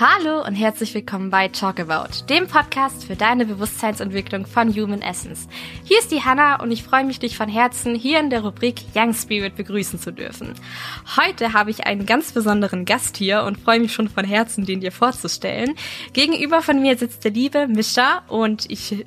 Hallo und herzlich willkommen bei Talk About, dem Podcast für deine Bewusstseinsentwicklung von Human Essence. Hier ist die Hanna und ich freue mich, dich von Herzen hier in der Rubrik Young Spirit begrüßen zu dürfen. Heute habe ich einen ganz besonderen Gast hier und freue mich schon von Herzen, den dir vorzustellen. Gegenüber von mir sitzt der liebe Mischa und ich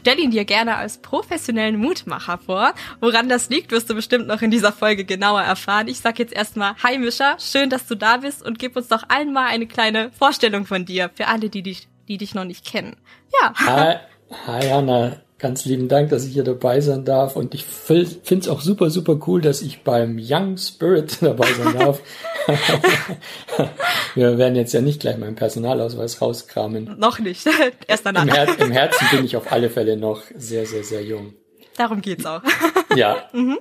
stell ihn dir gerne als professionellen Mutmacher vor. Woran das liegt, wirst du bestimmt noch in dieser Folge genauer erfahren. Ich sag jetzt erstmal Hi Mischa, schön, dass du da bist und gib uns doch allen mal eine kleine Vorstellung von dir, für alle, die dich, die dich noch nicht kennen. Ja. Hi, hi Anna, ganz lieben Dank, dass ich hier dabei sein darf und ich finde es auch super, super cool, dass ich beim Young Spirit dabei sein darf. Wir werden jetzt ja nicht gleich meinen Personalausweis rauskramen. Noch nicht. Erst danach. Im, Her Im, Herzen bin ich auf alle Fälle noch sehr, sehr, sehr jung. Darum geht's auch. ja. Mhm.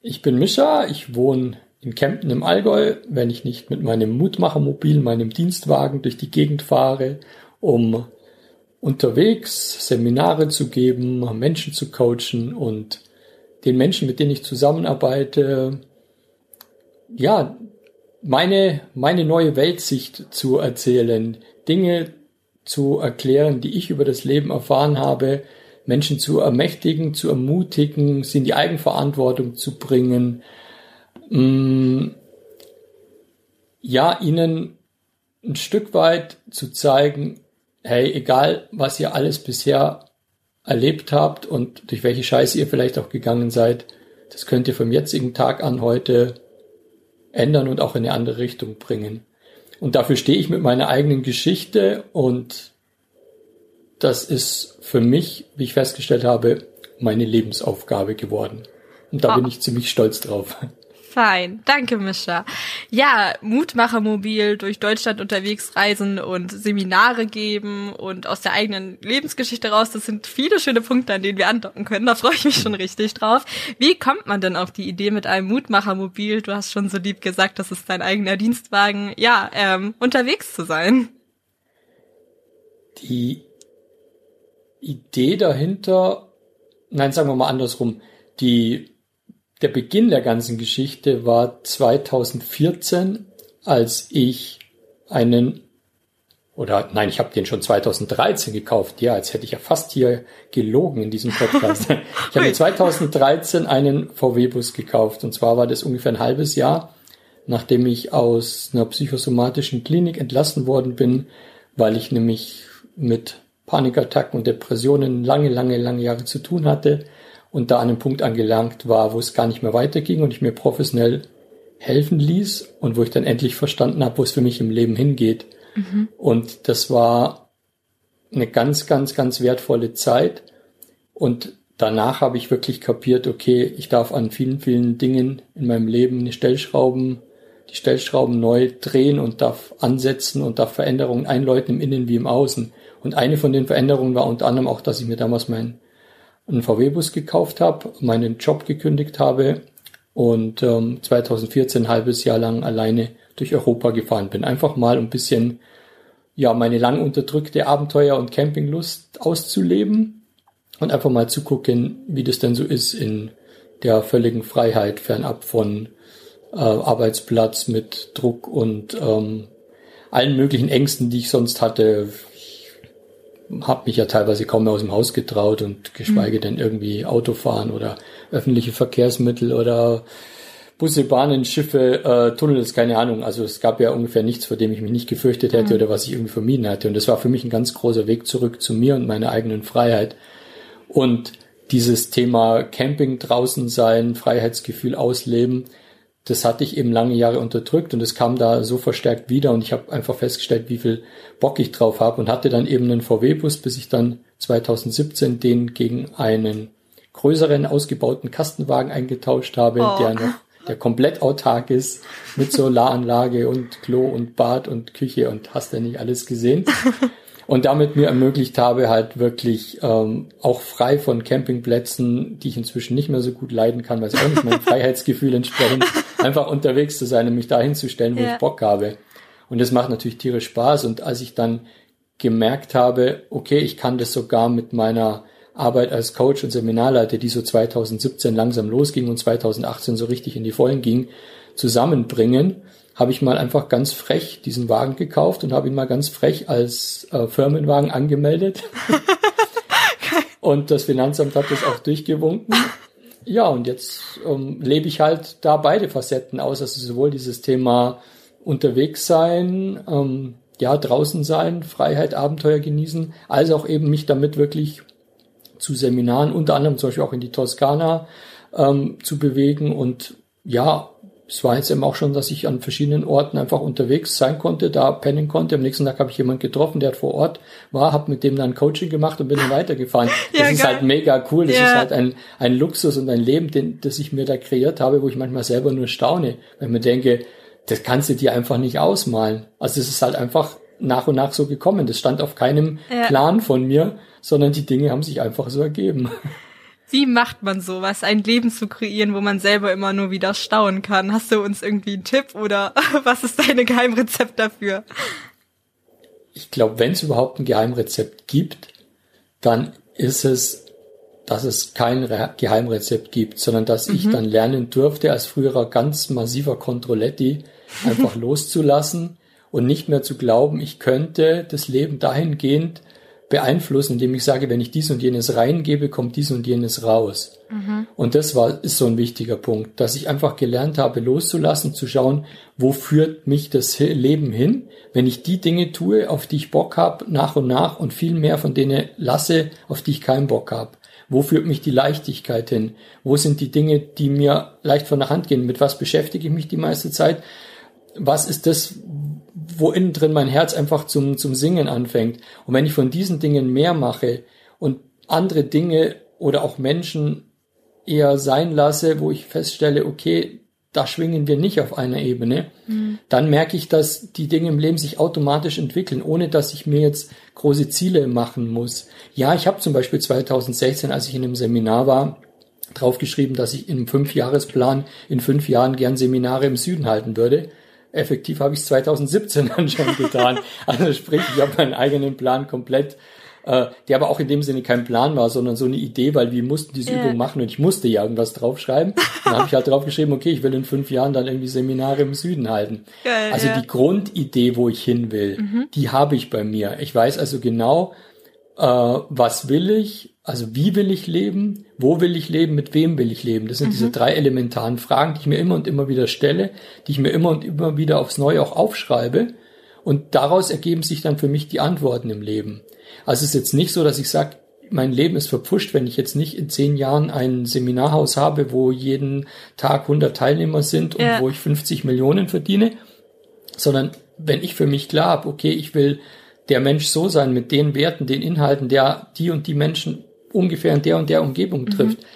Ich bin Mischa. Ich wohne in Kempten im Allgäu, wenn ich nicht mit meinem Mutmachermobil, meinem Dienstwagen durch die Gegend fahre, um unterwegs Seminare zu geben, Menschen zu coachen und den Menschen, mit denen ich zusammenarbeite, ja, meine, meine neue Weltsicht zu erzählen, Dinge zu erklären, die ich über das Leben erfahren habe, Menschen zu ermächtigen, zu ermutigen, sie in die Eigenverantwortung zu bringen, mm, ja, ihnen ein Stück weit zu zeigen, hey, egal was ihr alles bisher erlebt habt und durch welche Scheiße ihr vielleicht auch gegangen seid, das könnt ihr vom jetzigen Tag an heute ändern und auch in eine andere Richtung bringen. Und dafür stehe ich mit meiner eigenen Geschichte und das ist für mich, wie ich festgestellt habe, meine Lebensaufgabe geworden. Und da oh. bin ich ziemlich stolz drauf. Fein. Danke, Mischa. Ja, Mutmachermobil durch Deutschland unterwegs reisen und Seminare geben und aus der eigenen Lebensgeschichte raus. Das sind viele schöne Punkte, an denen wir andocken können. Da freue ich mich schon richtig drauf. Wie kommt man denn auf die Idee mit einem Mutmachermobil? Du hast schon so lieb gesagt, das ist dein eigener Dienstwagen. Ja, ähm, unterwegs zu sein. Die Idee dahinter, nein, sagen wir mal andersrum. Die der Beginn der ganzen Geschichte war 2014, als ich einen oder nein, ich habe den schon 2013 gekauft. Ja, als hätte ich ja fast hier gelogen in diesem Podcast. ich habe 2013 einen VW-Bus gekauft und zwar war das ungefähr ein halbes Jahr, nachdem ich aus einer psychosomatischen Klinik entlassen worden bin, weil ich nämlich mit Panikattacken und Depressionen lange, lange, lange Jahre zu tun hatte und da an einem Punkt angelangt war, wo es gar nicht mehr weiterging und ich mir professionell helfen ließ und wo ich dann endlich verstanden habe, wo es für mich im Leben hingeht. Mhm. Und das war eine ganz, ganz, ganz wertvolle Zeit. Und danach habe ich wirklich kapiert, okay, ich darf an vielen, vielen Dingen in meinem Leben eine Stellschrauben, die Stellschrauben neu drehen und darf ansetzen und darf Veränderungen einläuten im Innen wie im Außen. Und eine von den Veränderungen war unter anderem auch, dass ich mir damals mein einen VW-Bus gekauft habe, meinen Job gekündigt habe und ähm, 2014 ein halbes Jahr lang alleine durch Europa gefahren bin. Einfach mal ein bisschen ja meine lang unterdrückte Abenteuer- und Campinglust auszuleben und einfach mal zu gucken, wie das denn so ist in der völligen Freiheit, fernab von äh, Arbeitsplatz mit Druck und ähm, allen möglichen Ängsten, die ich sonst hatte, habe mich ja teilweise kaum mehr aus dem Haus getraut und geschweige mhm. denn irgendwie Autofahren oder öffentliche Verkehrsmittel oder Busse, Bahnen, Schiffe, äh, Tunnels, keine Ahnung. Also es gab ja ungefähr nichts, vor dem ich mich nicht gefürchtet hätte mhm. oder was ich irgendwie vermieden hatte. Und das war für mich ein ganz großer Weg zurück zu mir und meiner eigenen Freiheit. Und dieses Thema Camping draußen sein, Freiheitsgefühl ausleben, das hatte ich eben lange Jahre unterdrückt und es kam da so verstärkt wieder und ich habe einfach festgestellt, wie viel Bock ich drauf habe und hatte dann eben einen VW-Bus, bis ich dann 2017 den gegen einen größeren ausgebauten Kastenwagen eingetauscht habe, oh. der noch der komplett autark ist mit Solaranlage und Klo und Bad und Küche und hast ja nicht alles gesehen. und damit mir ermöglicht habe, halt wirklich ähm, auch frei von Campingplätzen, die ich inzwischen nicht mehr so gut leiden kann, weil es auch nicht meinem Freiheitsgefühl entsprechen, einfach unterwegs zu sein und mich dahin zu stellen, wo ja. ich Bock habe. Und das macht natürlich tierisch Spaß. Und als ich dann gemerkt habe, okay, ich kann das sogar mit meiner Arbeit als Coach und Seminarleiter, die so 2017 langsam losging und 2018 so richtig in die Vollen ging, zusammenbringen, habe ich mal einfach ganz frech diesen Wagen gekauft und habe ihn mal ganz frech als äh, Firmenwagen angemeldet. und das Finanzamt hat das auch durchgewunken. Ja, und jetzt ähm, lebe ich halt da beide Facetten aus, also sowohl dieses Thema unterwegs sein, ähm, ja, draußen sein, Freiheit, Abenteuer genießen, als auch eben mich damit wirklich zu Seminaren, unter anderem zum Beispiel auch in die Toskana ähm, zu bewegen und ja, es war jetzt eben auch schon, dass ich an verschiedenen Orten einfach unterwegs sein konnte, da pennen konnte. Am nächsten Tag habe ich jemanden getroffen, der vor Ort war, habe mit dem dann Coaching gemacht und bin dann weitergefahren. ja, das ist halt mega cool. Das ja. ist halt ein, ein Luxus und ein Leben, den, das ich mir da kreiert habe, wo ich manchmal selber nur staune, wenn mir denke, das kannst du dir einfach nicht ausmalen. Also es ist halt einfach nach und nach so gekommen. Das stand auf keinem ja. Plan von mir, sondern die Dinge haben sich einfach so ergeben. Wie macht man sowas, ein Leben zu kreieren, wo man selber immer nur wieder staunen kann? Hast du uns irgendwie einen Tipp oder was ist deine Geheimrezept dafür? Ich glaube, wenn es überhaupt ein Geheimrezept gibt, dann ist es, dass es kein Geheimrezept gibt, sondern dass mhm. ich dann lernen durfte, als früherer ganz massiver Controletti einfach loszulassen und nicht mehr zu glauben, ich könnte das Leben dahingehend beeinflussen, indem ich sage, wenn ich dies und jenes reingebe, kommt dies und jenes raus. Mhm. Und das war, ist so ein wichtiger Punkt, dass ich einfach gelernt habe, loszulassen, zu schauen, wo führt mich das Leben hin, wenn ich die Dinge tue, auf die ich Bock habe, nach und nach und viel mehr von denen lasse, auf die ich keinen Bock habe. Wo führt mich die Leichtigkeit hin? Wo sind die Dinge, die mir leicht von der Hand gehen? Mit was beschäftige ich mich die meiste Zeit? Was ist das, wo innen drin mein Herz einfach zum, zum Singen anfängt. Und wenn ich von diesen Dingen mehr mache und andere Dinge oder auch Menschen eher sein lasse, wo ich feststelle, okay, da schwingen wir nicht auf einer Ebene, mhm. dann merke ich, dass die Dinge im Leben sich automatisch entwickeln, ohne dass ich mir jetzt große Ziele machen muss. Ja, ich habe zum Beispiel 2016, als ich in einem Seminar war, draufgeschrieben, dass ich einem Fünfjahresplan in fünf Jahren gern Seminare im Süden halten würde effektiv habe ich es 2017 dann schon getan. Also sprich, ich habe meinen eigenen Plan komplett, äh, der aber auch in dem Sinne kein Plan war, sondern so eine Idee, weil wir mussten diese yeah. Übung machen und ich musste ja irgendwas draufschreiben. Dann habe ich halt draufgeschrieben, okay, ich will in fünf Jahren dann irgendwie Seminare im Süden halten. Geil, also ja. die Grundidee, wo ich hin will, mhm. die habe ich bei mir. Ich weiß also genau, äh, was will ich, also wie will ich leben, wo will ich leben, mit wem will ich leben. Das sind mhm. diese drei elementaren Fragen, die ich mir immer und immer wieder stelle, die ich mir immer und immer wieder aufs Neue auch aufschreibe. Und daraus ergeben sich dann für mich die Antworten im Leben. Also es ist jetzt nicht so, dass ich sage, mein Leben ist verpfuscht, wenn ich jetzt nicht in zehn Jahren ein Seminarhaus habe, wo jeden Tag 100 Teilnehmer sind und ja. wo ich 50 Millionen verdiene, sondern wenn ich für mich klar habe, okay, ich will der Mensch so sein mit den Werten, den Inhalten, der die und die Menschen ungefähr in der und der Umgebung mhm. trifft, mhm.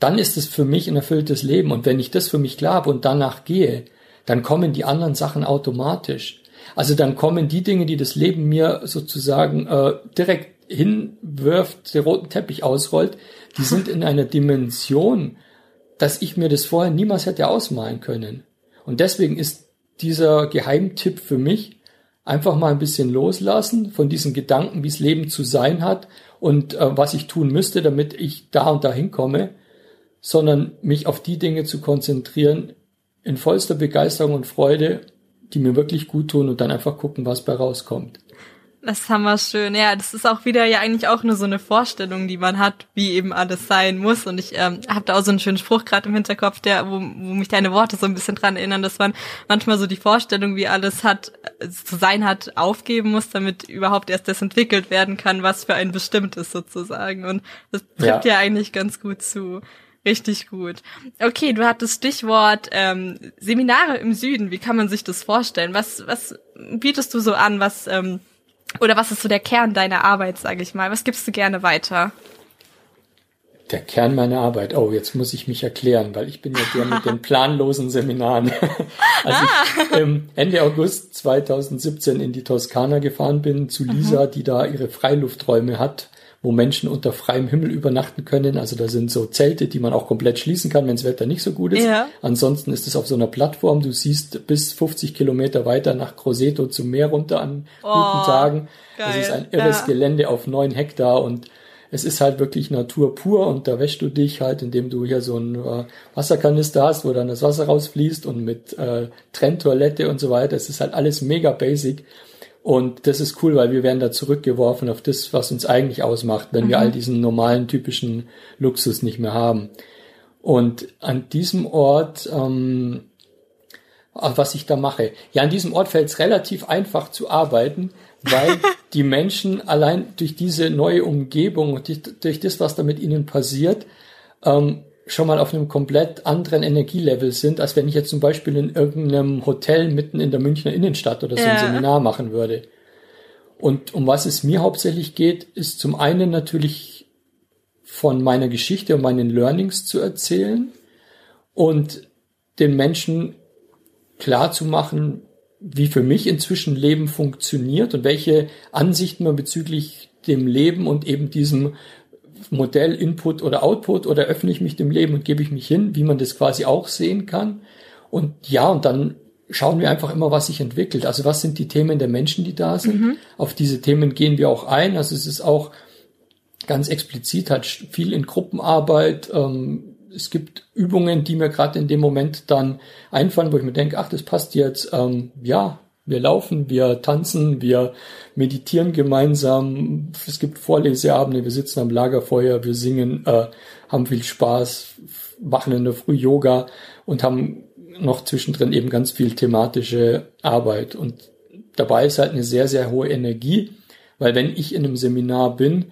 dann ist es für mich ein erfülltes Leben. Und wenn ich das für mich klar habe und danach gehe, dann kommen die anderen Sachen automatisch. Also dann kommen die Dinge, die das Leben mir sozusagen äh, direkt hinwirft, den roten Teppich ausrollt, die sind in einer Dimension, dass ich mir das vorher niemals hätte ausmalen können. Und deswegen ist dieser Geheimtipp für mich, einfach mal ein bisschen loslassen von diesen Gedanken, wie es Leben zu sein hat und äh, was ich tun müsste, damit ich da und dahin komme, sondern mich auf die Dinge zu konzentrieren in vollster Begeisterung und Freude, die mir wirklich gut tun und dann einfach gucken, was bei rauskommt. Das haben wir schön. Ja, das ist auch wieder ja eigentlich auch nur so eine Vorstellung, die man hat, wie eben alles sein muss. Und ich ähm, habe da auch so einen schönen Spruch gerade im Hinterkopf, der, wo, wo mich deine Worte so ein bisschen dran erinnern, dass man manchmal so die Vorstellung, wie alles hat, äh, zu sein hat, aufgeben muss, damit überhaupt erst das entwickelt werden kann, was für ein bestimmtes sozusagen. Und das trifft ja, ja eigentlich ganz gut zu. Richtig gut. Okay, du hattest Stichwort ähm, Seminare im Süden. Wie kann man sich das vorstellen? Was, was bietest du so an, was ähm, oder was ist so der Kern deiner Arbeit, sage ich mal? Was gibst du gerne weiter? Der Kern meiner Arbeit. Oh, jetzt muss ich mich erklären, weil ich bin ja der mit den planlosen Seminaren. Als ich ähm, Ende August 2017 in die Toskana gefahren bin zu Lisa, mhm. die da ihre Freilufträume hat, wo Menschen unter freiem Himmel übernachten können. Also da sind so Zelte, die man auch komplett schließen kann, wenn das Wetter nicht so gut ist. Ja. Ansonsten ist es auf so einer Plattform. Du siehst bis 50 Kilometer weiter nach Croseto zum Meer runter an oh, guten Tagen. Geil. Das ist ein irres ja. Gelände auf neun Hektar und es ist halt wirklich Natur pur und da wäschst du dich halt, indem du hier so einen äh, Wasserkanister hast, wo dann das Wasser rausfließt und mit äh, Trenntoilette und so weiter. Es ist halt alles mega basic. Und das ist cool, weil wir werden da zurückgeworfen auf das, was uns eigentlich ausmacht, wenn mhm. wir all diesen normalen, typischen Luxus nicht mehr haben. Und an diesem Ort, ähm, was ich da mache, ja, an diesem Ort fällt es relativ einfach zu arbeiten, weil die Menschen allein durch diese neue Umgebung und durch, durch das, was da mit ihnen passiert, ähm, schon mal auf einem komplett anderen Energielevel sind, als wenn ich jetzt zum Beispiel in irgendeinem Hotel mitten in der Münchner Innenstadt oder so ja. ein Seminar machen würde. Und um was es mir hauptsächlich geht, ist zum einen natürlich von meiner Geschichte und meinen Learnings zu erzählen und den Menschen klar zu machen, wie für mich inzwischen Leben funktioniert und welche Ansichten man bezüglich dem Leben und eben diesem Modell Input oder Output oder öffne ich mich dem Leben und gebe ich mich hin, wie man das quasi auch sehen kann. Und ja, und dann schauen wir einfach immer, was sich entwickelt. Also was sind die Themen der Menschen, die da sind? Mhm. Auf diese Themen gehen wir auch ein. Also es ist auch ganz explizit halt viel in Gruppenarbeit. Ähm, es gibt Übungen, die mir gerade in dem Moment dann einfallen, wo ich mir denke, ach, das passt jetzt. Ähm, ja, wir laufen, wir tanzen, wir meditieren gemeinsam. Es gibt Vorleseabende, wir sitzen am Lagerfeuer, wir singen, äh, haben viel Spaß, machen in der Früh Yoga und haben noch zwischendrin eben ganz viel thematische Arbeit. Und dabei ist halt eine sehr, sehr hohe Energie, weil wenn ich in einem Seminar bin,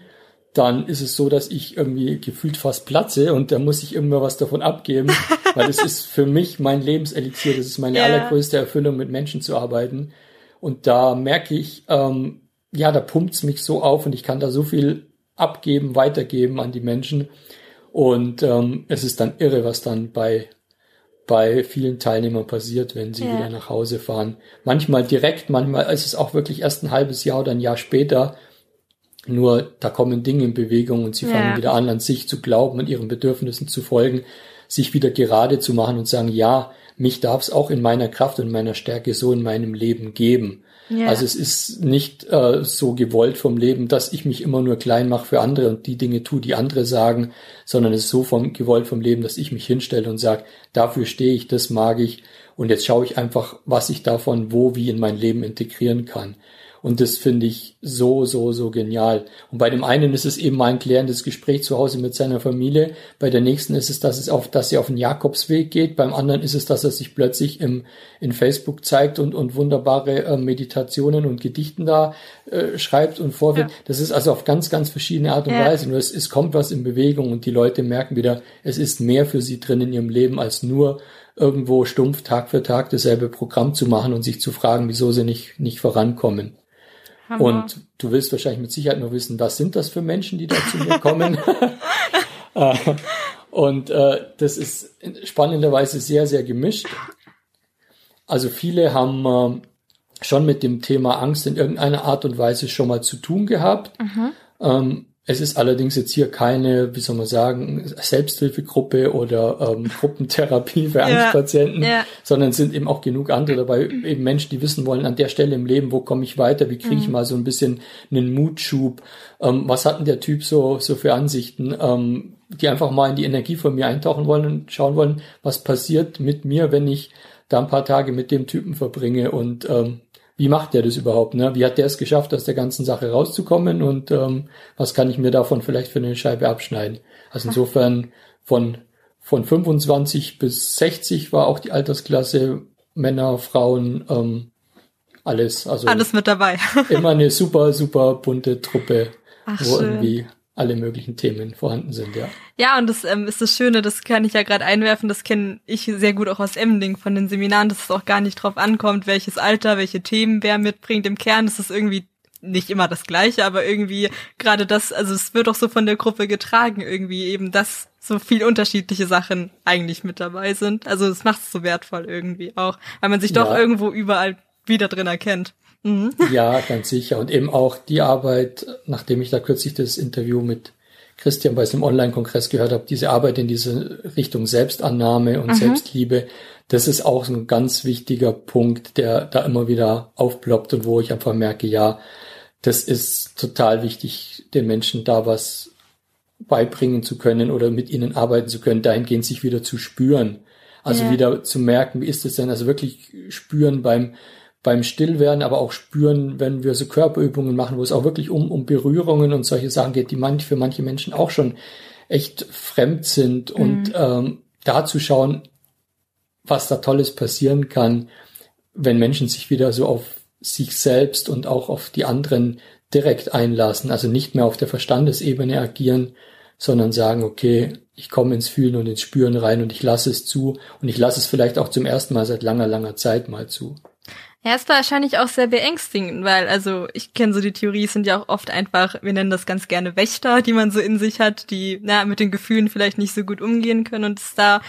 dann ist es so, dass ich irgendwie gefühlt fast platze und da muss ich immer was davon abgeben, weil es ist für mich mein Lebenselixier, das ist meine yeah. allergrößte Erfüllung, mit Menschen zu arbeiten. Und da merke ich, ähm, ja, da pumpt's mich so auf und ich kann da so viel abgeben, weitergeben an die Menschen. Und ähm, es ist dann irre, was dann bei bei vielen Teilnehmern passiert, wenn sie ja. wieder nach Hause fahren. Manchmal direkt, manchmal ist es auch wirklich erst ein halbes Jahr oder ein Jahr später, nur da kommen Dinge in Bewegung und sie fangen wieder an, an sich zu glauben und ihren Bedürfnissen zu folgen, sich wieder gerade zu machen und sagen, ja, mich darf es auch in meiner Kraft und meiner Stärke so in meinem Leben geben. Ja. Also es ist nicht äh, so gewollt vom Leben, dass ich mich immer nur klein mache für andere und die Dinge tue, die andere sagen, sondern es ist so vom, gewollt vom Leben, dass ich mich hinstelle und sage, dafür stehe ich, das mag ich und jetzt schaue ich einfach, was ich davon wo, wie in mein Leben integrieren kann. Und das finde ich so, so, so genial. Und bei dem einen ist es eben mal ein klärendes Gespräch zu Hause mit seiner Familie. Bei der nächsten ist es, dass es auf, dass sie auf den Jakobsweg geht. Beim anderen ist es, dass er sich plötzlich im, in Facebook zeigt und, und wunderbare äh, Meditationen und Gedichten da äh, schreibt und vorwirft. Ja. Das ist also auf ganz, ganz verschiedene Art und ja. Weise. Nur es, es kommt was in Bewegung und die Leute merken wieder, es ist mehr für sie drin in ihrem Leben als nur irgendwo stumpf Tag für Tag dasselbe Programm zu machen und sich zu fragen, wieso sie nicht, nicht vorankommen. Hammer. Und du willst wahrscheinlich mit Sicherheit nur wissen, was sind das für Menschen, die da zu mir kommen? Äh, und äh, das ist spannenderweise sehr, sehr gemischt. Also viele haben äh, schon mit dem Thema Angst in irgendeiner Art und Weise schon mal zu tun gehabt. Mhm. Ähm, es ist allerdings jetzt hier keine, wie soll man sagen, Selbsthilfegruppe oder ähm, Gruppentherapie für Angstpatienten, ja, ja. sondern es sind eben auch genug andere dabei, eben Menschen, die wissen wollen, an der Stelle im Leben, wo komme ich weiter, wie kriege ich mhm. mal so ein bisschen einen Mutschub, ähm, was hat denn der Typ so, so für Ansichten, ähm, die einfach mal in die Energie von mir eintauchen wollen und schauen wollen, was passiert mit mir, wenn ich da ein paar Tage mit dem Typen verbringe und ähm, wie macht der das überhaupt? Ne? Wie hat der es geschafft, aus der ganzen Sache rauszukommen und ähm, was kann ich mir davon vielleicht für eine Scheibe abschneiden? Also insofern von, von 25 bis 60 war auch die Altersklasse Männer, Frauen, ähm, alles. Also alles mit dabei. immer eine super, super bunte Truppe, Ach, wo schön. irgendwie alle möglichen Themen vorhanden sind, ja. Ja, und das ähm, ist das Schöne, das kann ich ja gerade einwerfen, das kenne ich sehr gut auch aus Emding von den Seminaren, dass es auch gar nicht drauf ankommt, welches Alter, welche Themen wer mitbringt. Im Kern ist es irgendwie nicht immer das Gleiche, aber irgendwie gerade das, also es wird auch so von der Gruppe getragen, irgendwie eben, dass so viel unterschiedliche Sachen eigentlich mit dabei sind. Also es macht es so wertvoll irgendwie auch, weil man sich doch ja. irgendwo überall wieder drin erkennt. Mhm. Ja, ganz sicher. Und eben auch die Arbeit, nachdem ich da kürzlich das Interview mit Christian bei einem Online-Kongress gehört habe, diese Arbeit in diese Richtung Selbstannahme und mhm. Selbstliebe, das ist auch ein ganz wichtiger Punkt, der da immer wieder aufploppt und wo ich einfach merke, ja, das ist total wichtig, den Menschen da was beibringen zu können oder mit ihnen arbeiten zu können, dahingehend sich wieder zu spüren. Also ja. wieder zu merken, wie ist es denn? Also wirklich spüren beim, beim Stillwerden, aber auch spüren, wenn wir so Körperübungen machen, wo es auch wirklich um, um Berührungen und solche Sachen geht, die manch, für manche Menschen auch schon echt fremd sind mhm. und ähm, da zu schauen, was da Tolles passieren kann, wenn Menschen sich wieder so auf sich selbst und auch auf die anderen direkt einlassen, also nicht mehr auf der Verstandesebene agieren, sondern sagen, okay, ich komme ins Fühlen und ins Spüren rein und ich lasse es zu und ich lasse es vielleicht auch zum ersten Mal seit langer, langer Zeit mal zu. Ja, es war wahrscheinlich auch sehr beängstigend, weil, also ich kenne so die Theorie, sind ja auch oft einfach, wir nennen das ganz gerne Wächter, die man so in sich hat, die na, mit den Gefühlen vielleicht nicht so gut umgehen können und es da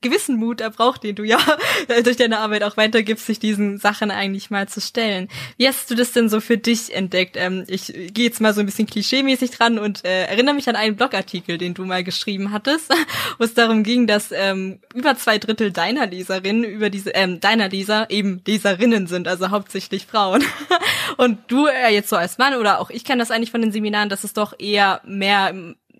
gewissen Mut erbraucht, den du ja durch deine Arbeit auch weitergibst, sich diesen Sachen eigentlich mal zu stellen. Wie hast du das denn so für dich entdeckt? Ähm, ich gehe jetzt mal so ein bisschen klischeemäßig dran und äh, erinnere mich an einen Blogartikel, den du mal geschrieben hattest, wo es darum ging, dass ähm, über zwei Drittel deiner Leserinnen über diese ähm, deiner Leser eben Leserinnen sind, also hauptsächlich Frauen. und du äh, jetzt so als Mann oder auch ich kenne das eigentlich von den Seminaren, dass es doch eher mehr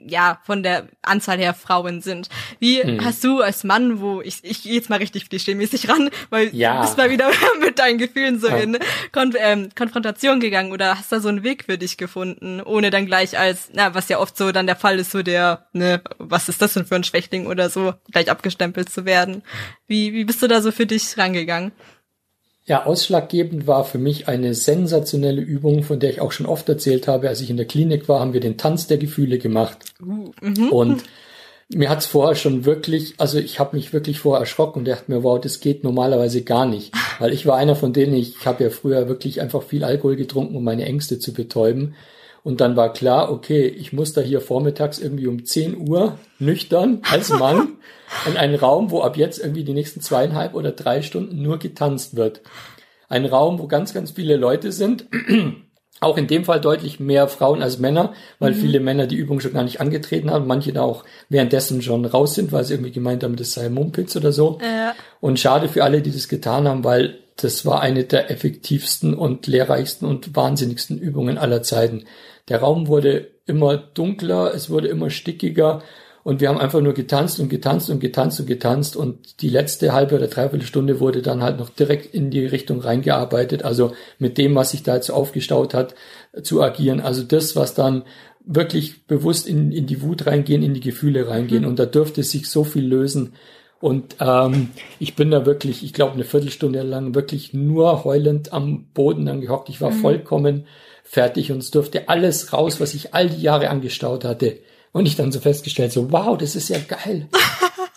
ja, von der Anzahl her Frauen sind. Wie hm. hast du als Mann, wo ich, ich gehe jetzt mal richtig klischee-mäßig ran, weil ja. du bist mal wieder mit deinen Gefühlen so ja. in Kon ähm, Konfrontation gegangen oder hast da so einen Weg für dich gefunden, ohne dann gleich als, na, was ja oft so dann der Fall ist, so der, ne, was ist das denn für ein Schwächling oder so, gleich abgestempelt zu werden. Wie, wie bist du da so für dich rangegangen? Ja, ausschlaggebend war für mich eine sensationelle Übung, von der ich auch schon oft erzählt habe. Als ich in der Klinik war, haben wir den Tanz der Gefühle gemacht. Mhm. Und mir hat's vorher schon wirklich, also ich habe mich wirklich vorher erschrocken und dachte mir, wow, das geht normalerweise gar nicht. Weil ich war einer von denen, ich habe ja früher wirklich einfach viel Alkohol getrunken, um meine Ängste zu betäuben. Und dann war klar, okay, ich muss da hier vormittags irgendwie um 10 Uhr nüchtern als Mann in einen Raum, wo ab jetzt irgendwie die nächsten zweieinhalb oder drei Stunden nur getanzt wird. Ein Raum, wo ganz, ganz viele Leute sind. Auch in dem Fall deutlich mehr Frauen als Männer, weil mhm. viele Männer die Übung schon gar nicht angetreten haben, manche da auch währenddessen schon raus sind, weil sie irgendwie gemeint haben, das sei Mumpitz oder so. Ja. Und schade für alle, die das getan haben, weil das war eine der effektivsten und lehrreichsten und wahnsinnigsten Übungen aller Zeiten. Der Raum wurde immer dunkler, es wurde immer stickiger und wir haben einfach nur getanzt und getanzt und getanzt und getanzt und die letzte halbe oder dreiviertel Stunde wurde dann halt noch direkt in die Richtung reingearbeitet, also mit dem, was sich da jetzt aufgestaut hat, zu agieren. Also das, was dann wirklich bewusst in, in die Wut reingehen, in die Gefühle reingehen mhm. und da dürfte sich so viel lösen. Und ähm, ich bin da wirklich, ich glaube, eine Viertelstunde lang wirklich nur heulend am Boden dann gehockt. Ich war mhm. vollkommen fertig und es durfte alles raus, was ich all die Jahre angestaut hatte. Und ich dann so festgestellt, so, wow, das ist ja geil.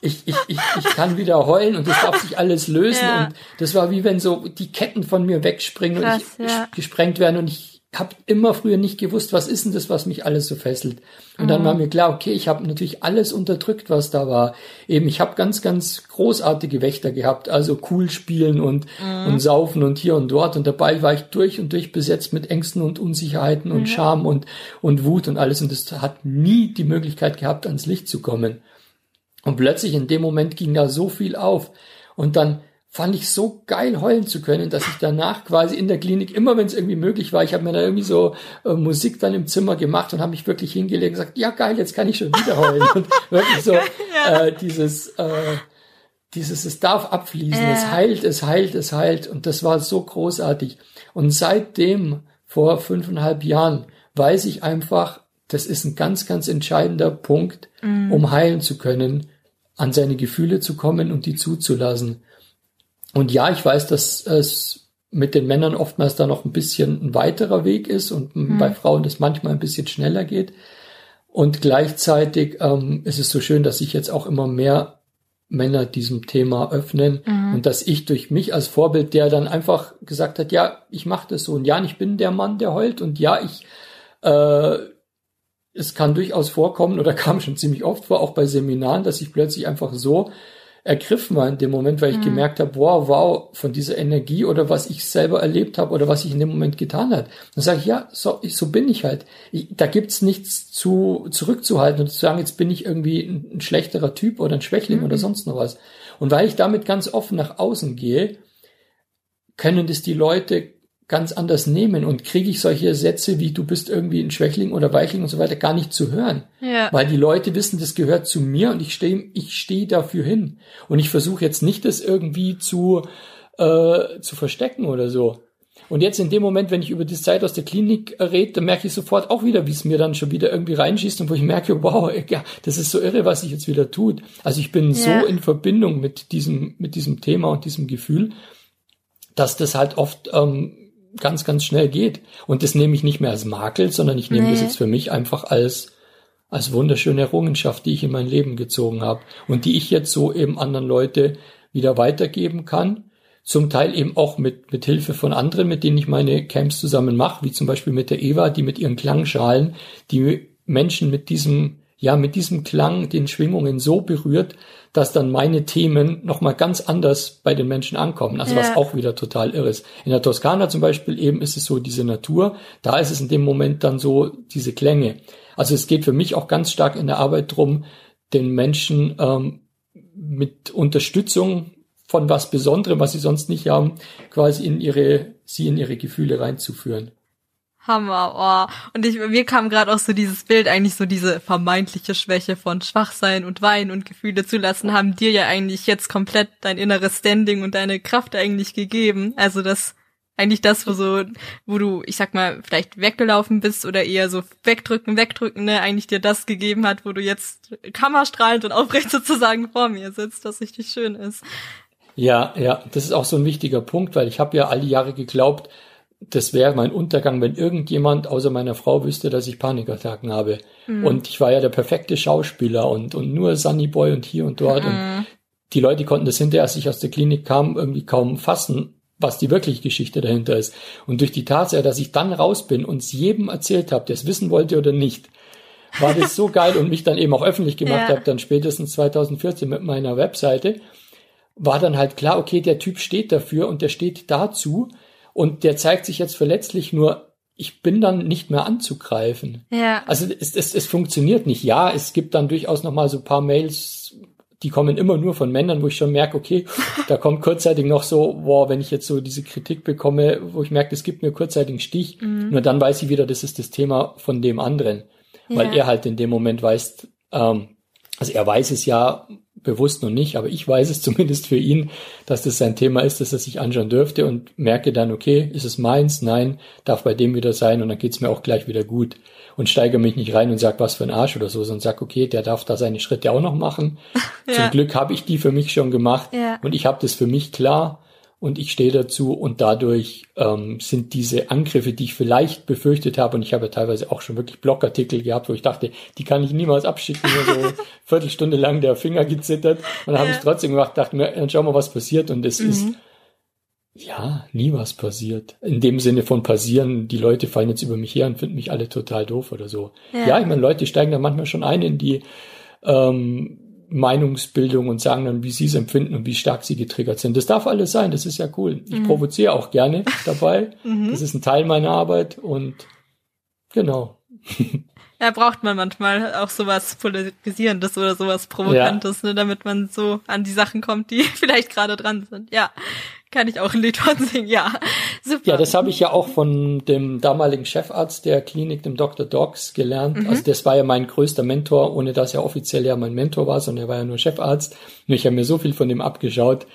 Ich, ich, ich, ich kann wieder heulen und das darf sich alles lösen. Ja. Und das war wie wenn so die Ketten von mir wegspringen Krass, und ich ja. gesprengt werden und ich habe immer früher nicht gewusst, was ist denn das, was mich alles so fesselt. Und mhm. dann war mir klar, okay, ich habe natürlich alles unterdrückt, was da war. Eben, ich habe ganz, ganz großartige Wächter gehabt, also cool spielen und, mhm. und saufen und hier und dort. Und dabei war ich durch und durch besetzt mit Ängsten und Unsicherheiten und mhm. Scham und, und Wut und alles. Und das hat nie die Möglichkeit gehabt, ans Licht zu kommen. Und plötzlich in dem Moment ging da so viel auf. Und dann fand ich so geil heulen zu können, dass ich danach quasi in der Klinik immer, wenn es irgendwie möglich war, ich habe mir da irgendwie so äh, Musik dann im Zimmer gemacht und habe mich wirklich hingelegt und gesagt, ja geil, jetzt kann ich schon wieder heulen. Und wirklich so äh, dieses äh, dieses es darf abfließen, es heilt, es heilt, es heilt. Und das war so großartig. Und seitdem vor fünfeinhalb Jahren weiß ich einfach, das ist ein ganz, ganz entscheidender Punkt, mhm. um heilen zu können, an seine Gefühle zu kommen und die zuzulassen. Und ja, ich weiß, dass es mit den Männern oftmals da noch ein bisschen ein weiterer Weg ist und mhm. bei Frauen das manchmal ein bisschen schneller geht. Und gleichzeitig ähm, ist es so schön, dass sich jetzt auch immer mehr Männer diesem Thema öffnen mhm. und dass ich durch mich als Vorbild, der dann einfach gesagt hat, ja, ich mache das so und ja, ich bin der Mann, der heult und ja, ich äh, es kann durchaus vorkommen oder kam schon ziemlich oft vor, auch bei Seminaren, dass ich plötzlich einfach so ergriffen war in dem Moment, weil ich mhm. gemerkt habe, wow, wow, von dieser Energie oder was ich selber erlebt habe oder was ich in dem Moment getan hat. Dann sage ich, ja, so, so bin ich halt. Ich, da gibt's nichts zu zurückzuhalten und zu sagen, jetzt bin ich irgendwie ein, ein schlechterer Typ oder ein Schwächling mhm. oder sonst noch was. Und weil ich damit ganz offen nach außen gehe, können das die Leute ganz anders nehmen und kriege ich solche Sätze wie du bist irgendwie ein Schwächling oder Weichling und so weiter gar nicht zu hören. Ja. Weil die Leute wissen, das gehört zu mir und ich stehe ich stehe dafür hin. Und ich versuche jetzt nicht, das irgendwie zu, äh, zu verstecken oder so. Und jetzt in dem Moment, wenn ich über die Zeit aus der Klinik rede, dann merke ich sofort auch wieder, wie es mir dann schon wieder irgendwie reinschießt und wo ich merke, wow, ja, das ist so irre, was sich jetzt wieder tut. Also ich bin ja. so in Verbindung mit diesem, mit diesem Thema und diesem Gefühl, dass das halt oft ähm, ganz, ganz schnell geht. Und das nehme ich nicht mehr als Makel, sondern ich nehme nee. das jetzt für mich einfach als, als wunderschöne Errungenschaft, die ich in mein Leben gezogen habe und die ich jetzt so eben anderen Leute wieder weitergeben kann. Zum Teil eben auch mit, mit Hilfe von anderen, mit denen ich meine Camps zusammen mache, wie zum Beispiel mit der Eva, die mit ihren Klangschalen, die Menschen mit diesem ja mit diesem Klang, den Schwingungen so berührt, dass dann meine Themen nochmal ganz anders bei den Menschen ankommen. Also ja. was auch wieder total irre ist. In der Toskana zum Beispiel eben ist es so diese Natur, da ist es in dem Moment dann so diese Klänge. Also es geht für mich auch ganz stark in der Arbeit drum, den Menschen ähm, mit Unterstützung von was Besonderem, was sie sonst nicht haben, quasi in ihre, sie in ihre Gefühle reinzuführen. Hammer, oh. Und ich, mir kam gerade auch so dieses Bild, eigentlich so diese vermeintliche Schwäche von Schwachsein und Weinen und Gefühle zulassen, haben dir ja eigentlich jetzt komplett dein inneres Standing und deine Kraft eigentlich gegeben. Also das, eigentlich das, wo so, wo du, ich sag mal, vielleicht weggelaufen bist oder eher so wegdrücken, wegdrücken, ne, eigentlich dir das gegeben hat, wo du jetzt kammerstrahlend und aufrecht sozusagen vor mir sitzt, was richtig schön ist. Ja, ja, das ist auch so ein wichtiger Punkt, weil ich habe ja alle Jahre geglaubt, das wäre mein Untergang, wenn irgendjemand außer meiner Frau wüsste, dass ich Panikattacken habe. Mhm. Und ich war ja der perfekte Schauspieler und, und nur Sunny Boy und hier und dort. Mhm. Und die Leute konnten das hinterher, als ich aus der Klinik kam, irgendwie kaum fassen, was die wirkliche Geschichte dahinter ist. Und durch die Tatsache, dass ich dann raus bin und es jedem erzählt habe, der es wissen wollte oder nicht, war das so geil und mich dann eben auch öffentlich gemacht ja. habe, dann spätestens 2014 mit meiner Webseite, war dann halt klar, okay, der Typ steht dafür und der steht dazu und der zeigt sich jetzt verletzlich nur, ich bin dann nicht mehr anzugreifen. Ja. Also es, es, es funktioniert nicht. Ja, es gibt dann durchaus noch mal so paar Mails, die kommen immer nur von Männern, wo ich schon merke, okay, da kommt kurzzeitig noch so, wow, wenn ich jetzt so diese Kritik bekomme, wo ich merke, es gibt mir kurzzeitig einen Stich, mhm. nur dann weiß ich wieder, das ist das Thema von dem anderen. Weil ja. er halt in dem Moment weiß, ähm, also er weiß es ja, bewusst noch nicht, aber ich weiß es zumindest für ihn, dass das sein Thema ist, dass er sich anschauen dürfte und merke dann, okay, ist es meins? Nein, darf bei dem wieder sein und dann geht's mir auch gleich wieder gut und steige mich nicht rein und sag, was für ein Arsch oder so, sondern sag, okay, der darf da seine Schritte auch noch machen. ja. Zum Glück habe ich die für mich schon gemacht ja. und ich habe das für mich klar und ich stehe dazu und dadurch ähm, sind diese Angriffe, die ich vielleicht befürchtet habe, und ich habe ja teilweise auch schon wirklich Blogartikel gehabt, wo ich dachte, die kann ich niemals abschicken, nur so Viertelstunde lang der Finger gezittert und dann habe ich es trotzdem gemacht, dachte mir, dann schauen wir, was passiert und es mhm. ist ja, nie was passiert. In dem Sinne von passieren, die Leute fallen jetzt über mich her und finden mich alle total doof oder so. Ja, ja ich meine, Leute steigen da manchmal schon ein in die ähm, Meinungsbildung und sagen dann, wie sie es empfinden und wie stark sie getriggert sind. Das darf alles sein, das ist ja cool. Ich mhm. provoziere auch gerne dabei. mhm. Das ist ein Teil meiner Arbeit und genau. Ja, braucht man manchmal auch sowas Polarisierendes oder sowas Provokantes, ja. ne, damit man so an die Sachen kommt, die vielleicht gerade dran sind. Ja, kann ich auch ein Lied von singen, ja. Super. Ja, das habe ich ja auch von dem damaligen Chefarzt der Klinik, dem Dr. Dogs, gelernt. Mhm. Also das war ja mein größter Mentor, ohne dass er offiziell ja mein Mentor war, sondern er war ja nur Chefarzt. Und ich habe mir so viel von dem abgeschaut.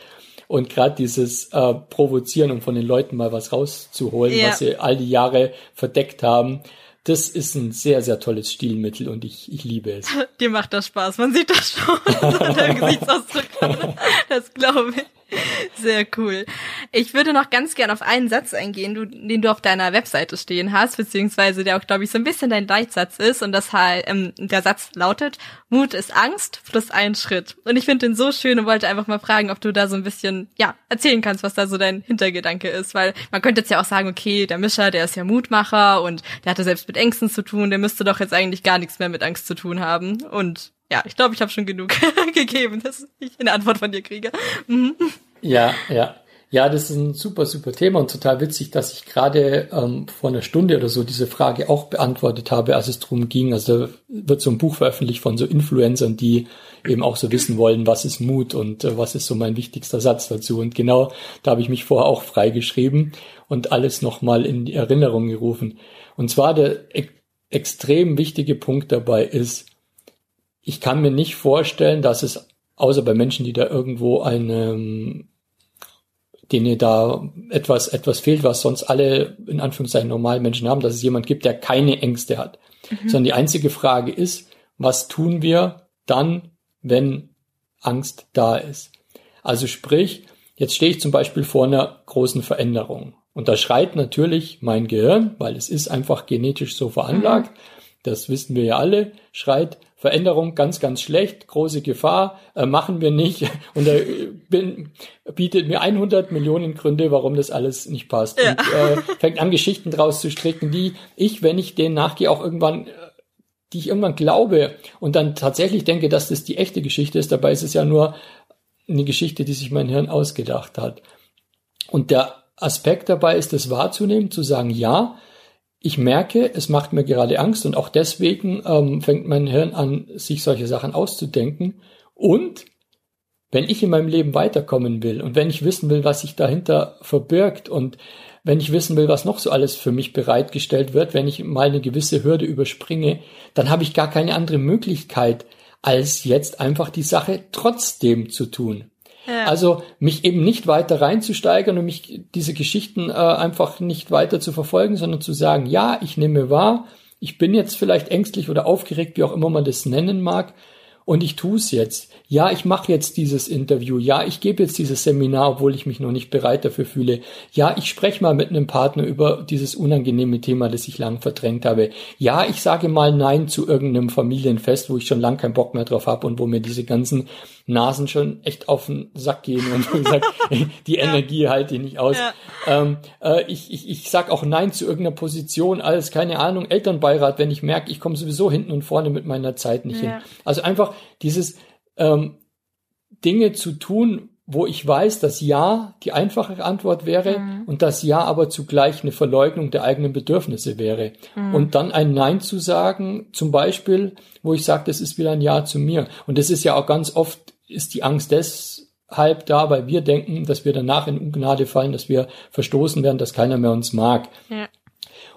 Und gerade dieses äh, Provozieren, um von den Leuten mal was rauszuholen, ja. was sie all die Jahre verdeckt haben, das ist ein sehr, sehr tolles Stilmittel und ich, ich liebe es. Dir macht das Spaß, man sieht das schon an Gesichtsausdruck. Das glaube ich. Sehr cool. Ich würde noch ganz gern auf einen Satz eingehen, du, den du auf deiner Webseite stehen hast, beziehungsweise der auch, glaube ich, so ein bisschen dein Leitsatz ist. Und das halt, ähm, der Satz lautet, Mut ist Angst plus ein Schritt. Und ich finde den so schön und wollte einfach mal fragen, ob du da so ein bisschen, ja, erzählen kannst, was da so dein Hintergedanke ist. Weil man könnte jetzt ja auch sagen, okay, der Mischer, der ist ja Mutmacher und der hatte selbst mit Ängsten zu tun, der müsste doch jetzt eigentlich gar nichts mehr mit Angst zu tun haben. Und ja, ich glaube, ich habe schon genug gegeben, dass ich eine Antwort von dir kriege. Mhm. Ja, ja. Ja, das ist ein super, super Thema und total witzig, dass ich gerade ähm, vor einer Stunde oder so diese Frage auch beantwortet habe, als es darum ging. Also da wird so ein Buch veröffentlicht von so Influencern, die eben auch so wissen wollen, was ist Mut und äh, was ist so mein wichtigster Satz dazu. Und genau da habe ich mich vorher auch freigeschrieben und alles nochmal in die Erinnerung gerufen. Und zwar der e extrem wichtige Punkt dabei ist, ich kann mir nicht vorstellen, dass es außer bei Menschen, die da irgendwo eine denen da etwas, etwas fehlt, was sonst alle in Anführungszeichen normalen Menschen haben, dass es jemand gibt, der keine Ängste hat. Mhm. Sondern die einzige Frage ist, was tun wir dann, wenn Angst da ist? Also sprich, jetzt stehe ich zum Beispiel vor einer großen Veränderung. Und da schreit natürlich mein Gehirn, weil es ist einfach genetisch so veranlagt, mhm. das wissen wir ja alle, schreit, Veränderung ganz, ganz schlecht, große Gefahr, äh, machen wir nicht. Und er bin, bietet mir 100 Millionen Gründe, warum das alles nicht passt. Ja. Und äh, fängt an, Geschichten draus zu stricken, die ich, wenn ich denen nachgehe, auch irgendwann die ich irgendwann glaube und dann tatsächlich denke, dass das die echte Geschichte ist. Dabei ist es ja nur eine Geschichte, die sich mein Hirn ausgedacht hat. Und der Aspekt dabei ist, das wahrzunehmen, zu sagen, ja, ich merke, es macht mir gerade Angst und auch deswegen ähm, fängt mein Hirn an, sich solche Sachen auszudenken. Und wenn ich in meinem Leben weiterkommen will und wenn ich wissen will, was sich dahinter verbirgt und wenn ich wissen will, was noch so alles für mich bereitgestellt wird, wenn ich mal eine gewisse Hürde überspringe, dann habe ich gar keine andere Möglichkeit, als jetzt einfach die Sache trotzdem zu tun. Also mich eben nicht weiter reinzusteigern und mich diese Geschichten äh, einfach nicht weiter zu verfolgen, sondern zu sagen, ja, ich nehme wahr, ich bin jetzt vielleicht ängstlich oder aufgeregt, wie auch immer man das nennen mag, und ich tue es jetzt. Ja, ich mache jetzt dieses Interview. Ja, ich gebe jetzt dieses Seminar, obwohl ich mich noch nicht bereit dafür fühle. Ja, ich spreche mal mit einem Partner über dieses unangenehme Thema, das ich lang verdrängt habe. Ja, ich sage mal Nein zu irgendeinem Familienfest, wo ich schon lang keinen Bock mehr drauf habe und wo mir diese ganzen Nasen schon echt auf den Sack gehen und ich sag, die. Energie halte ich nicht aus. Ja. Ähm, äh, ich, ich, ich sag auch Nein zu irgendeiner Position, alles, keine Ahnung, Elternbeirat, wenn ich merke, ich komme sowieso hinten und vorne mit meiner Zeit nicht ja. hin. Also einfach dieses ähm, Dinge zu tun, wo ich weiß, dass Ja die einfache Antwort wäre mhm. und dass Ja aber zugleich eine Verleugnung der eigenen Bedürfnisse wäre. Mhm. Und dann ein Nein zu sagen, zum Beispiel, wo ich sage, das ist wieder ein Ja zu mir. Und das ist ja auch ganz oft ist die Angst deshalb da, weil wir denken, dass wir danach in Ungnade fallen, dass wir verstoßen werden, dass keiner mehr uns mag. Ja.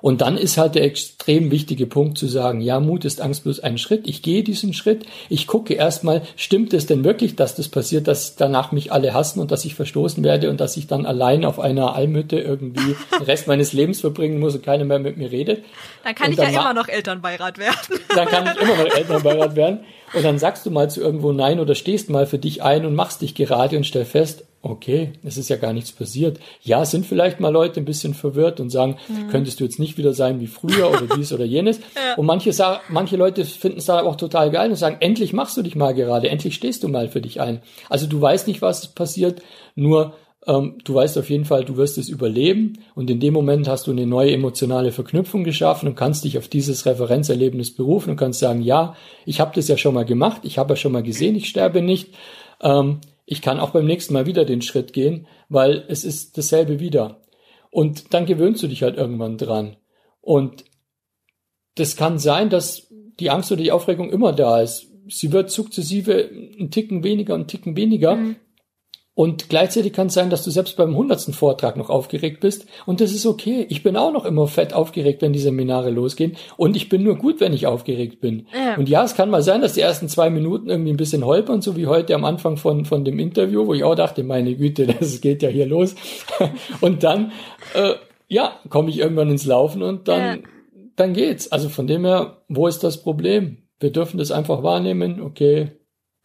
Und dann ist halt der extrem wichtige Punkt zu sagen, ja, Mut ist Angst bloß ein Schritt. Ich gehe diesen Schritt. Ich gucke erstmal, stimmt es denn wirklich, dass das passiert, dass danach mich alle hassen und dass ich verstoßen werde und dass ich dann allein auf einer Almhütte irgendwie den Rest meines Lebens verbringen muss und keiner mehr mit mir redet. Dann kann und ich dann ja immer noch Elternbeirat werden. Dann kann ich immer noch Elternbeirat werden. Und dann sagst du mal zu irgendwo Nein oder stehst mal für dich ein und machst dich gerade und stell fest, okay, es ist ja gar nichts passiert. Ja, sind vielleicht mal Leute ein bisschen verwirrt und sagen, mhm. könntest du jetzt nicht wieder sein wie früher oder dies oder jenes. Ja. Und manche, sagen, manche Leute finden es dann auch total geil und sagen, endlich machst du dich mal gerade, endlich stehst du mal für dich ein. Also du weißt nicht, was passiert, nur ähm, du weißt auf jeden Fall, du wirst es überleben und in dem Moment hast du eine neue emotionale Verknüpfung geschaffen und kannst dich auf dieses Referenzerlebnis berufen und kannst sagen, ja, ich habe das ja schon mal gemacht, ich habe ja schon mal gesehen, ich sterbe nicht. Ähm, ich kann auch beim nächsten Mal wieder den Schritt gehen, weil es ist dasselbe wieder. Und dann gewöhnst du dich halt irgendwann dran. Und das kann sein, dass die Angst oder die Aufregung immer da ist. Sie wird sukzessive ein Ticken weniger und ein Ticken weniger. Mhm. Und gleichzeitig kann es sein, dass du selbst beim hundertsten Vortrag noch aufgeregt bist. Und das ist okay. Ich bin auch noch immer fett aufgeregt, wenn die Seminare losgehen. Und ich bin nur gut, wenn ich aufgeregt bin. Ja. Und ja, es kann mal sein, dass die ersten zwei Minuten irgendwie ein bisschen holpern, so wie heute am Anfang von, von dem Interview, wo ich auch dachte, meine Güte, das geht ja hier los. und dann, äh, ja, komme ich irgendwann ins Laufen und dann, ja. dann geht's. Also von dem her, wo ist das Problem? Wir dürfen das einfach wahrnehmen. Okay,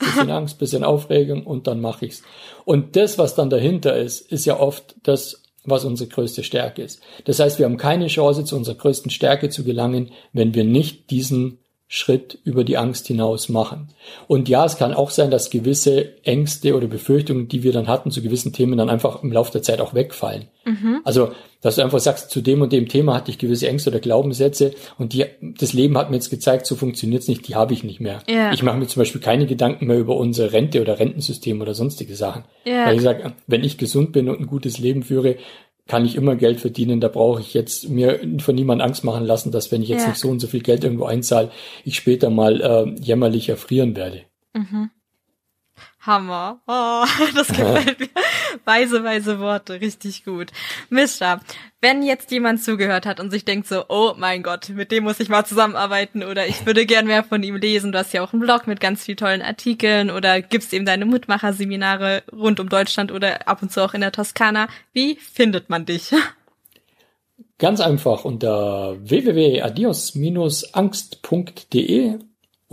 bisschen Angst, bisschen Aufregung und dann mache ich's. Und das, was dann dahinter ist, ist ja oft das, was unsere größte Stärke ist. Das heißt, wir haben keine Chance, zu unserer größten Stärke zu gelangen, wenn wir nicht diesen Schritt über die Angst hinaus machen. Und ja, es kann auch sein, dass gewisse Ängste oder Befürchtungen, die wir dann hatten zu gewissen Themen, dann einfach im Laufe der Zeit auch wegfallen. Mhm. Also, dass du einfach sagst, zu dem und dem Thema hatte ich gewisse Ängste oder Glaubenssätze und die, das Leben hat mir jetzt gezeigt, so funktioniert's nicht, die habe ich nicht mehr. Yeah. Ich mache mir zum Beispiel keine Gedanken mehr über unsere Rente oder Rentensystem oder sonstige Sachen. Yeah. Weil ich sage, wenn ich gesund bin und ein gutes Leben führe, kann ich immer Geld verdienen, da brauche ich jetzt mir von niemand Angst machen lassen, dass wenn ich jetzt ja. nicht so und so viel Geld irgendwo einzahle, ich später mal äh, jämmerlich erfrieren werde. Mhm. Hammer. Oh, das gefällt mir. Weise, weise Worte. Richtig gut. Mischa, wenn jetzt jemand zugehört hat und sich denkt so, oh mein Gott, mit dem muss ich mal zusammenarbeiten oder ich würde gern mehr von ihm lesen. Du hast ja auch einen Blog mit ganz vielen tollen Artikeln oder gibst ihm deine Mutmacherseminare rund um Deutschland oder ab und zu auch in der Toskana. Wie findet man dich? Ganz einfach unter www.adios-angst.de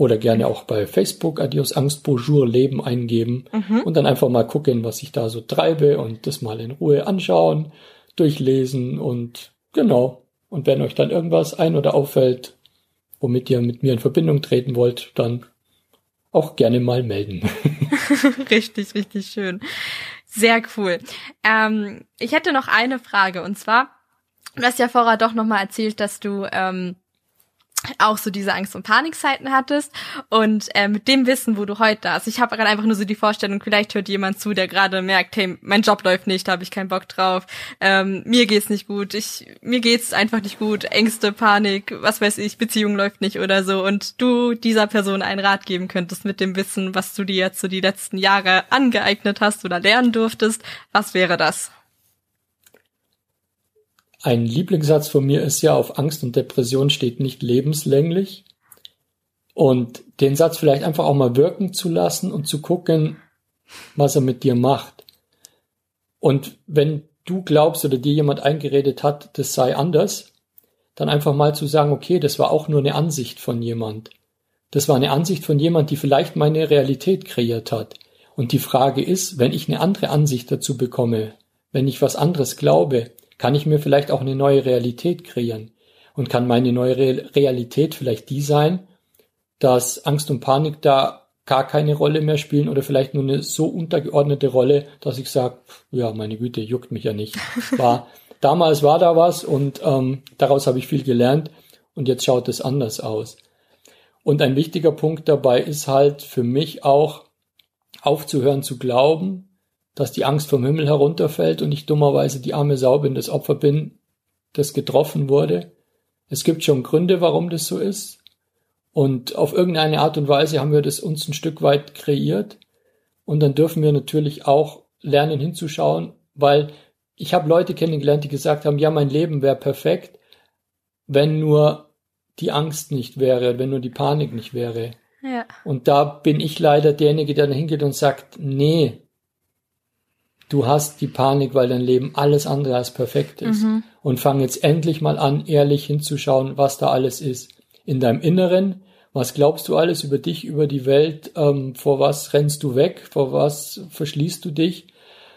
oder gerne auch bei Facebook Adios Angst Bonjour Leben eingeben mhm. und dann einfach mal gucken, was ich da so treibe und das mal in Ruhe anschauen, durchlesen und genau. Und wenn euch dann irgendwas ein oder auffällt, womit ihr mit mir in Verbindung treten wollt, dann auch gerne mal melden. richtig, richtig schön. Sehr cool. Ähm, ich hätte noch eine Frage und zwar, du hast ja vorher doch nochmal erzählt, dass du ähm, auch so diese Angst- und Panikzeiten hattest und äh, mit dem Wissen, wo du heute hast. Ich habe gerade einfach nur so die Vorstellung, vielleicht hört jemand zu, der gerade merkt, hey, mein Job läuft nicht, da habe ich keinen Bock drauf, ähm, mir geht's nicht gut, ich mir geht's einfach nicht gut, Ängste, Panik, was weiß ich, Beziehung läuft nicht oder so. Und du dieser Person einen Rat geben könntest mit dem Wissen, was du dir jetzt so die letzten Jahre angeeignet hast oder lernen durftest, was wäre das? Ein Lieblingssatz von mir ist ja, auf Angst und Depression steht nicht lebenslänglich. Und den Satz vielleicht einfach auch mal wirken zu lassen und zu gucken, was er mit dir macht. Und wenn du glaubst oder dir jemand eingeredet hat, das sei anders, dann einfach mal zu sagen, okay, das war auch nur eine Ansicht von jemand. Das war eine Ansicht von jemand, die vielleicht meine Realität kreiert hat. Und die Frage ist, wenn ich eine andere Ansicht dazu bekomme, wenn ich was anderes glaube, kann ich mir vielleicht auch eine neue Realität kreieren. Und kann meine neue Realität vielleicht die sein, dass Angst und Panik da gar keine Rolle mehr spielen oder vielleicht nur eine so untergeordnete Rolle, dass ich sage, ja, meine Güte, juckt mich ja nicht. War, damals war da was und ähm, daraus habe ich viel gelernt und jetzt schaut es anders aus. Und ein wichtiger Punkt dabei ist halt für mich auch aufzuhören zu glauben, dass die Angst vom Himmel herunterfällt und ich dummerweise die arme Sau bin, das Opfer bin, das getroffen wurde. Es gibt schon Gründe, warum das so ist. Und auf irgendeine Art und Weise haben wir das uns ein Stück weit kreiert. Und dann dürfen wir natürlich auch lernen hinzuschauen, weil ich habe Leute kennengelernt, die gesagt haben, ja, mein Leben wäre perfekt, wenn nur die Angst nicht wäre, wenn nur die Panik nicht wäre. Ja. Und da bin ich leider derjenige, der da hingeht und sagt, nee, du hast die Panik, weil dein Leben alles andere als perfekt ist. Mhm. Und fang jetzt endlich mal an, ehrlich hinzuschauen, was da alles ist. In deinem Inneren, was glaubst du alles über dich, über die Welt? Ähm, vor was rennst du weg? Vor was verschließt du dich?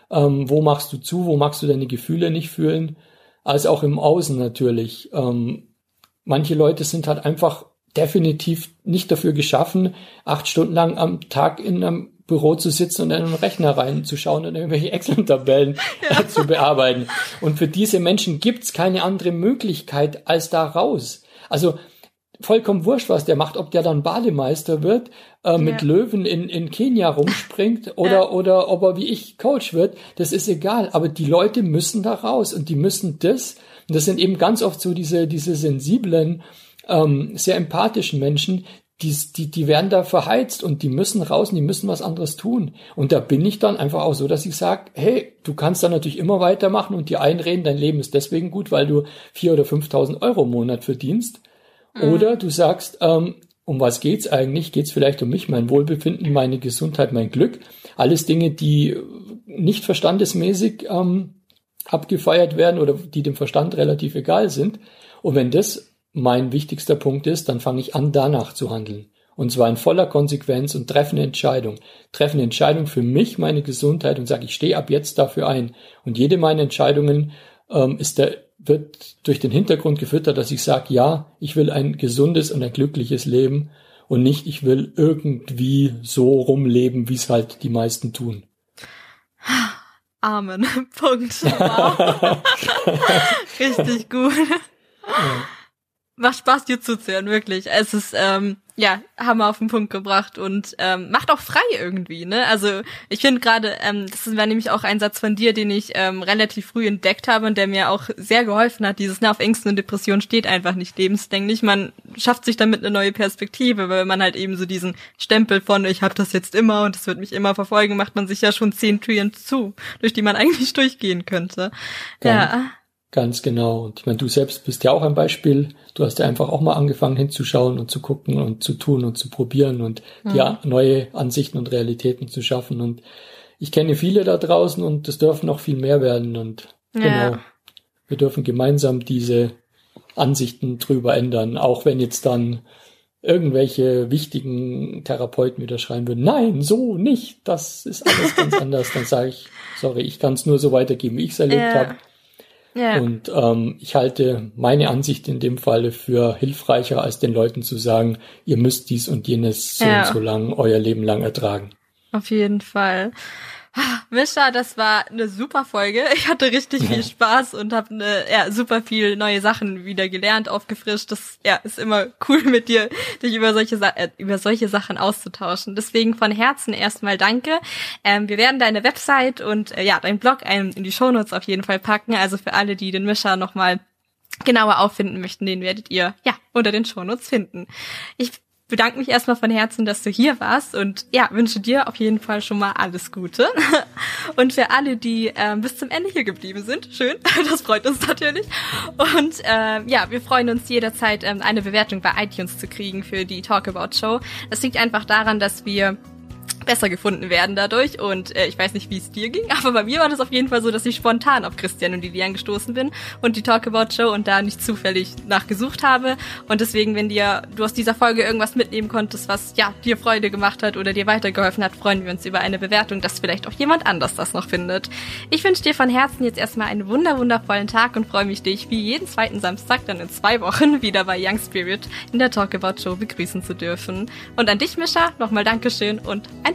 Ähm, wo machst du zu? Wo magst du deine Gefühle nicht fühlen? Als auch im Außen natürlich. Ähm, manche Leute sind halt einfach definitiv nicht dafür geschaffen, acht Stunden lang am Tag in einem Büro zu sitzen und in einen Rechner reinzuschauen und irgendwelche Excel-Tabellen ja. Zu bearbeiten. Und für diese Menschen gibt's keine andere Möglichkeit als da raus. Also vollkommen wurscht, was der macht, ob der dann Bademeister wird, äh, mit ja. Löwen in, in Kenia rumspringt oder, ja. oder ob er wie ich Coach wird, das ist egal. Aber die Leute müssen da raus und die müssen das, und das sind eben ganz oft so diese, diese sensiblen, ähm, sehr empathischen Menschen, die, die, die werden da verheizt und die müssen raus und die müssen was anderes tun. Und da bin ich dann einfach auch so, dass ich sage, hey, du kannst dann natürlich immer weitermachen und dir einreden, dein Leben ist deswegen gut, weil du vier oder 5.000 Euro im Monat verdienst. Mhm. Oder du sagst, ähm, um was geht's eigentlich? Geht's vielleicht um mich, mein Wohlbefinden, meine Gesundheit, mein Glück? Alles Dinge, die nicht verstandesmäßig ähm, abgefeiert werden oder die dem Verstand relativ egal sind. Und wenn das mein wichtigster Punkt ist, dann fange ich an, danach zu handeln. Und zwar in voller Konsequenz und treffe eine Entscheidung. Treffe eine Entscheidung für mich, meine Gesundheit und sage, ich stehe ab jetzt dafür ein. Und jede meiner Entscheidungen ähm, ist der wird durch den Hintergrund gefüttert, dass ich sage, ja, ich will ein gesundes und ein glückliches Leben und nicht, ich will irgendwie so rumleben, wie es halt die meisten tun. Amen. Punkt. Wow. Richtig gut. Ja. Macht Spaß, dir zuzuhören, wirklich. Es ist, ähm, ja, Hammer auf den Punkt gebracht und ähm, macht auch frei irgendwie, ne? Also ich finde gerade, ähm, das war nämlich auch ein Satz von dir, den ich ähm, relativ früh entdeckt habe und der mir auch sehr geholfen hat. Dieses, ne, auf Ängsten und Depressionen steht einfach nicht lebenslänglich. Man schafft sich damit eine neue Perspektive, weil man halt eben so diesen Stempel von, ich habe das jetzt immer und es wird mich immer verfolgen, macht man sich ja schon zehn Türen zu, durch die man eigentlich durchgehen könnte. Ganz, ja. Ganz genau. Und ich meine, du selbst bist ja auch ein Beispiel du hast ja einfach auch mal angefangen hinzuschauen und zu gucken und zu tun und zu probieren und mhm. dir neue Ansichten und Realitäten zu schaffen. Und ich kenne viele da draußen und es dürfen noch viel mehr werden. Und ja. genau, wir dürfen gemeinsam diese Ansichten drüber ändern, auch wenn jetzt dann irgendwelche wichtigen Therapeuten wieder schreien würden, nein, so nicht, das ist alles ganz anders, dann sage ich, sorry, ich kann es nur so weitergeben, wie ich es erlebt ja. habe. Ja. Und ähm, ich halte meine Ansicht in dem Falle für hilfreicher, als den Leuten zu sagen, ihr müsst dies und jenes so ja. und so lang euer Leben lang ertragen. Auf jeden Fall. Mischa, das war eine super Folge. Ich hatte richtig viel Spaß und habe ne, ja, super viel neue Sachen wieder gelernt, aufgefrischt. Das ja, ist immer cool mit dir, dich über solche, äh, über solche Sachen auszutauschen. Deswegen von Herzen erstmal danke. Ähm, wir werden deine Website und äh, ja, dein Blog in die Shownotes auf jeden Fall packen. Also für alle, die den Mischa nochmal genauer auffinden möchten, den werdet ihr ja unter den Shownotes finden. Ich bedanke mich erstmal von Herzen, dass du hier warst und ja, wünsche dir auf jeden Fall schon mal alles Gute. Und für alle, die ähm, bis zum Ende hier geblieben sind, schön, das freut uns natürlich. Und ähm, ja, wir freuen uns jederzeit, ähm, eine Bewertung bei iTunes zu kriegen für die Talk About Show. Das liegt einfach daran, dass wir besser gefunden werden dadurch. Und äh, ich weiß nicht, wie es dir ging, aber bei mir war das auf jeden Fall so, dass ich spontan auf Christian und Lilian gestoßen bin und die Talk About Show und da nicht zufällig nachgesucht habe. Und deswegen, wenn dir du aus dieser Folge irgendwas mitnehmen konntest, was ja dir Freude gemacht hat oder dir weitergeholfen hat, freuen wir uns über eine Bewertung, dass vielleicht auch jemand anders das noch findet. Ich wünsche dir von Herzen jetzt erstmal einen wunder wundervollen Tag und freue mich, dich wie jeden zweiten Samstag dann in zwei Wochen wieder bei Young Spirit in der Talk About Show begrüßen zu dürfen. Und an dich, Mischa, nochmal Dankeschön und ein